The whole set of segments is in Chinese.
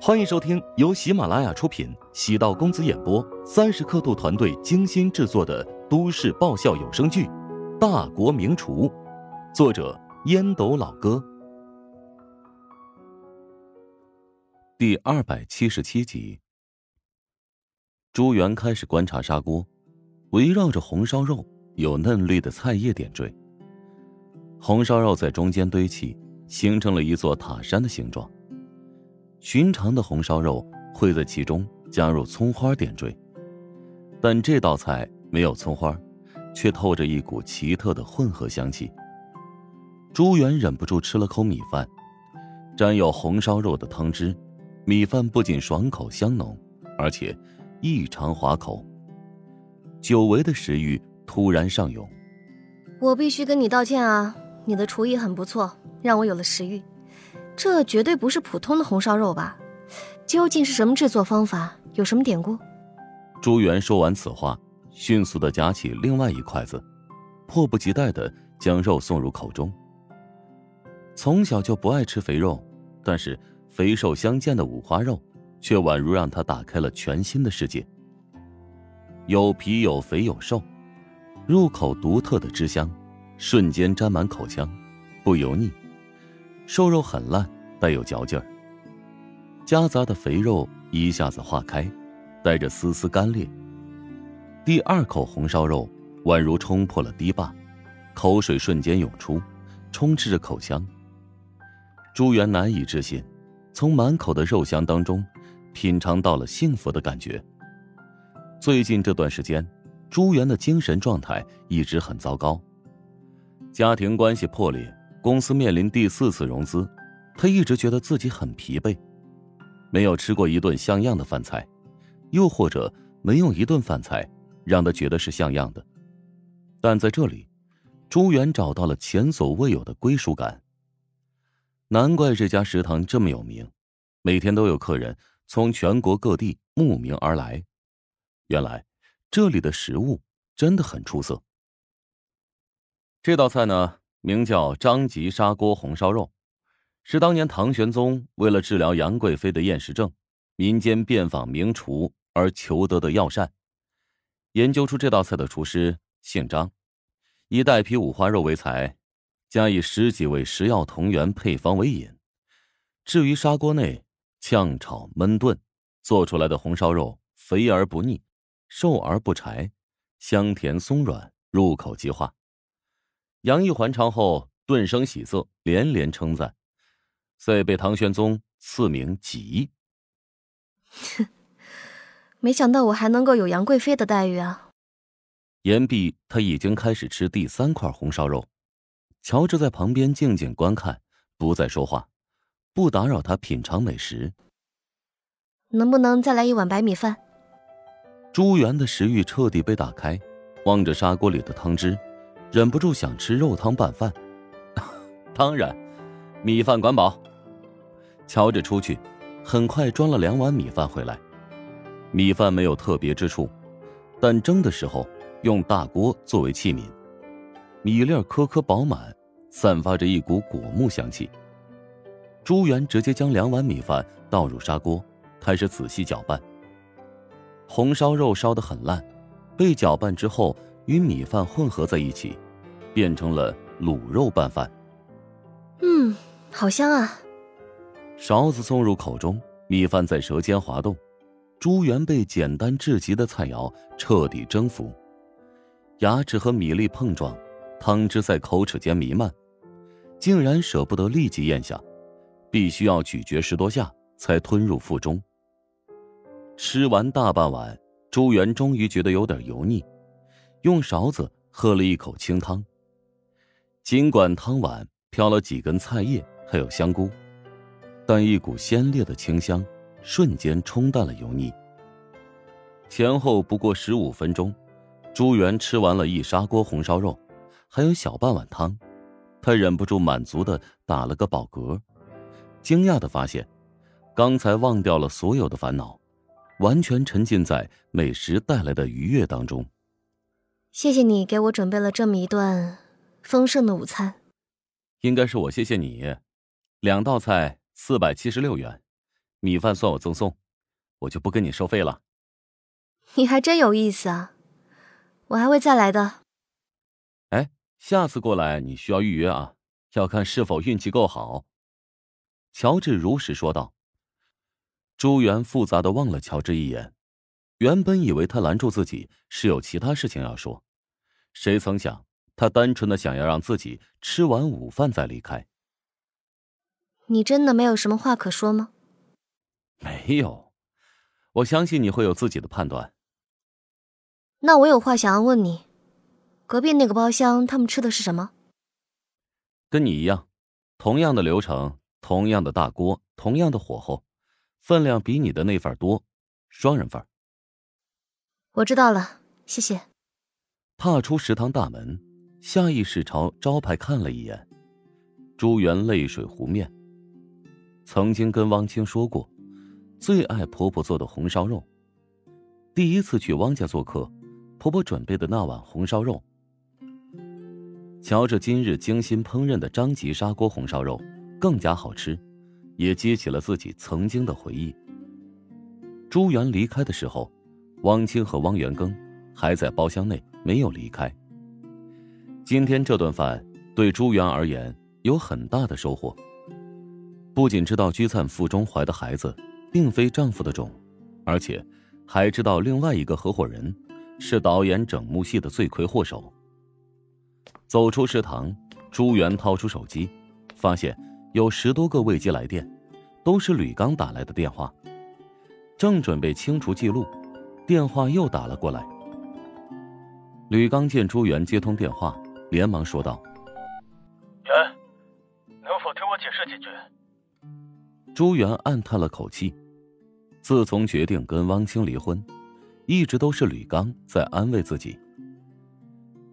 欢迎收听由喜马拉雅出品、喜道公子演播、三十刻度团队精心制作的都市爆笑有声剧《大国名厨》，作者烟斗老哥，第二百七十七集。朱元开始观察砂锅，围绕着红烧肉有嫩绿的菜叶点缀，红烧肉在中间堆砌，形成了一座塔山的形状。寻常的红烧肉会在其中加入葱花点缀，但这道菜没有葱花，却透着一股奇特的混合香气。朱元忍不住吃了口米饭，沾有红烧肉的汤汁，米饭不仅爽口香浓，而且异常滑口。久违的食欲突然上涌，我必须跟你道歉啊！你的厨艺很不错，让我有了食欲。这绝对不是普通的红烧肉吧？究竟是什么制作方法？有什么典故？朱元说完此话，迅速的夹起另外一筷子，迫不及待的将肉送入口中。从小就不爱吃肥肉，但是肥瘦相间的五花肉，却宛如让他打开了全新的世界。有皮有肥有瘦，入口独特的汁香，瞬间沾满口腔，不油腻。瘦肉很烂，带有嚼劲儿。夹杂的肥肉一下子化开，带着丝丝干裂。第二口红烧肉宛如冲破了堤坝，口水瞬间涌出，充斥着口腔。朱元难以置信，从满口的肉香当中，品尝到了幸福的感觉。最近这段时间，朱元的精神状态一直很糟糕，家庭关系破裂。公司面临第四次融资，他一直觉得自己很疲惫，没有吃过一顿像样的饭菜，又或者没有一顿饭菜让他觉得是像样的。但在这里，朱元找到了前所未有的归属感。难怪这家食堂这么有名，每天都有客人从全国各地慕名而来。原来这里的食物真的很出色。这道菜呢？名叫张吉砂锅红烧肉，是当年唐玄宗为了治疗杨贵妃的厌食症，民间遍访名厨而求得的药膳。研究出这道菜的厨师姓张，以带皮五花肉为材，加以十几味食药同源配方为引。至于砂锅内炝炒焖炖做出来的红烧肉，肥而不腻，瘦而不柴，香甜松软，入口即化。杨毅还朝后顿生喜色，连连称赞，遂被唐玄宗赐名吉。哼，没想到我还能够有杨贵妃的待遇啊！言毕，他已经开始吃第三块红烧肉。乔治在旁边静静观看，不再说话，不打扰他品尝美食。能不能再来一碗白米饭？朱元的食欲彻底被打开，望着砂锅里的汤汁。忍不住想吃肉汤拌饭，当然，米饭管饱。乔治出去，很快装了两碗米饭回来。米饭没有特别之处，但蒸的时候用大锅作为器皿，米粒颗颗饱满，散发着一股果木香气。朱元直接将两碗米饭倒入砂锅，开始仔细搅拌。红烧肉烧得很烂，被搅拌之后与米饭混合在一起。变成了卤肉拌饭。嗯，好香啊！勺子送入口中，米饭在舌尖滑动。朱元被简单至极的菜肴彻底征服，牙齿和米粒碰撞，汤汁在口齿间弥漫，竟然舍不得立即咽下，必须要咀嚼十多下才吞入腹中。吃完大半碗，朱元终于觉得有点油腻，用勺子喝了一口清汤。尽管汤碗飘了几根菜叶，还有香菇，但一股鲜烈的清香瞬间冲淡了油腻。前后不过十五分钟，朱元吃完了一砂锅红烧肉，还有小半碗汤，他忍不住满足的打了个饱嗝，惊讶的发现，刚才忘掉了所有的烦恼，完全沉浸在美食带来的愉悦当中。谢谢你给我准备了这么一顿。丰盛的午餐，应该是我谢谢你。两道菜四百七十六元，米饭算我赠送，我就不跟你收费了。你还真有意思啊，我还会再来的。哎，下次过来你需要预约啊，要看是否运气够好。乔治如实说道。朱元复杂的望了乔治一眼，原本以为他拦住自己是有其他事情要说，谁曾想他单纯的想要让自己吃完午饭再离开。你真的没有什么话可说吗？没有，我相信你会有自己的判断。那我有话想要问你，隔壁那个包厢他们吃的是什么？跟你一样，同样的流程，同样的大锅，同样的火候，分量比你的那份多，双人份。我知道了，谢谢。踏出食堂大门，下意识朝招牌看了一眼，朱元泪水湖面。曾经跟汪清说过，最爱婆婆做的红烧肉。第一次去汪家做客。婆婆准备的那碗红烧肉，瞧着今日精心烹饪的张吉砂锅红烧肉，更加好吃，也激起了自己曾经的回忆。朱元离开的时候，汪清和汪元庚还在包厢内没有离开。今天这顿饭对朱元而言有很大的收获，不仅知道居灿腹中怀的孩子并非丈夫的种，而且还知道另外一个合伙人。是导演整幕戏的罪魁祸首。走出食堂，朱元掏出手机，发现有十多个未接来电，都是吕刚打来的电话。正准备清除记录，电话又打了过来。吕刚见朱元接通电话，连忙说道：“元，能否听我解释几句？”朱元暗叹了口气，自从决定跟汪清离婚。一直都是吕刚在安慰自己。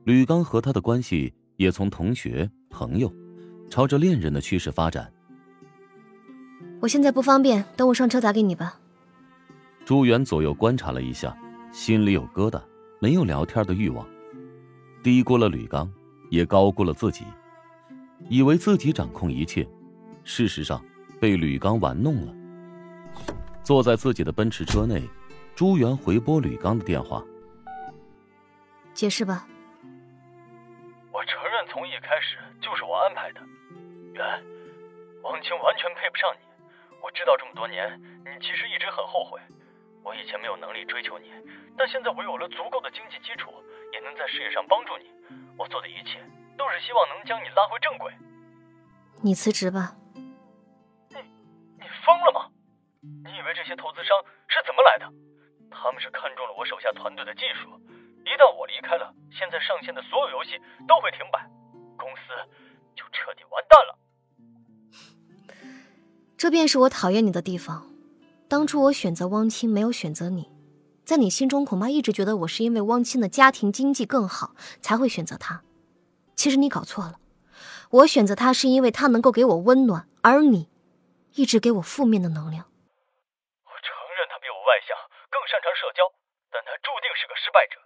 吕刚和他的关系也从同学、朋友，朝着恋人的趋势发展。我现在不方便，等我上车打给你吧。朱元左右观察了一下，心里有疙瘩，没有聊天的欲望，低估了吕刚，也高估了自己，以为自己掌控一切，事实上被吕刚玩弄了。坐在自己的奔驰车内。朱元回拨吕刚的电话，解释吧。我承认，从一开始就是我安排的。元，王青完全配不上你。我知道这么多年，你其实一直很后悔。我以前没有能力追求你，但现在我有了足够的经济基础，也能在事业上帮助你。我做的一切都是希望能将你拉回正轨。你辞职吧。你，你疯了吗？你以为这些投资商是怎么来的？他们是看中了我手下团队的技术，一旦我离开了，现在上线的所有游戏都会停摆，公司就彻底完蛋了。这便是我讨厌你的地方。当初我选择汪清，没有选择你，在你心中恐怕一直觉得我是因为汪清的家庭经济更好才会选择他。其实你搞错了，我选择他是因为他能够给我温暖，而你一直给我负面的能量。我承认他比我外向，更擅长社交，但他注定是个失败者。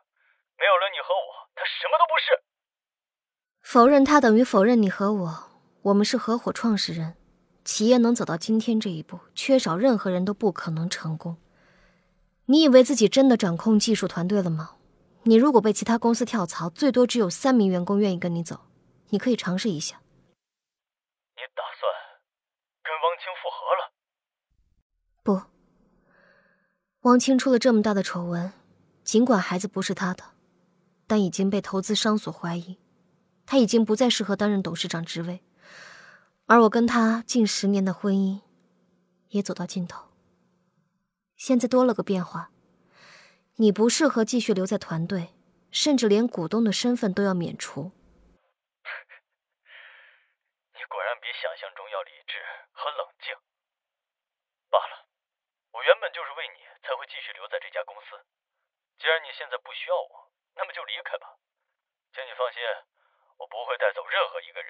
没有了你和我，他什么都不是。否认他等于否认你和我。我们是合伙创始人，企业能走到今天这一步，缺少任何人都不可能成功。你以为自己真的掌控技术团队了吗？你如果被其他公司跳槽，最多只有三名员工愿意跟你走。你可以尝试一下。你打算跟汪清复合了？不。汪清出了这么大的丑闻，尽管孩子不是他的，但已经被投资商所怀疑，他已经不再适合担任董事长职位，而我跟他近十年的婚姻也走到尽头。现在多了个变化，你不适合继续留在团队，甚至连股东的身份都要免除。你果然比想象中要理智和冷静。罢了，我原本就是为你。才会继续留在这家公司。既然你现在不需要我，那么就离开吧。请你放心，我不会带走任何一个人。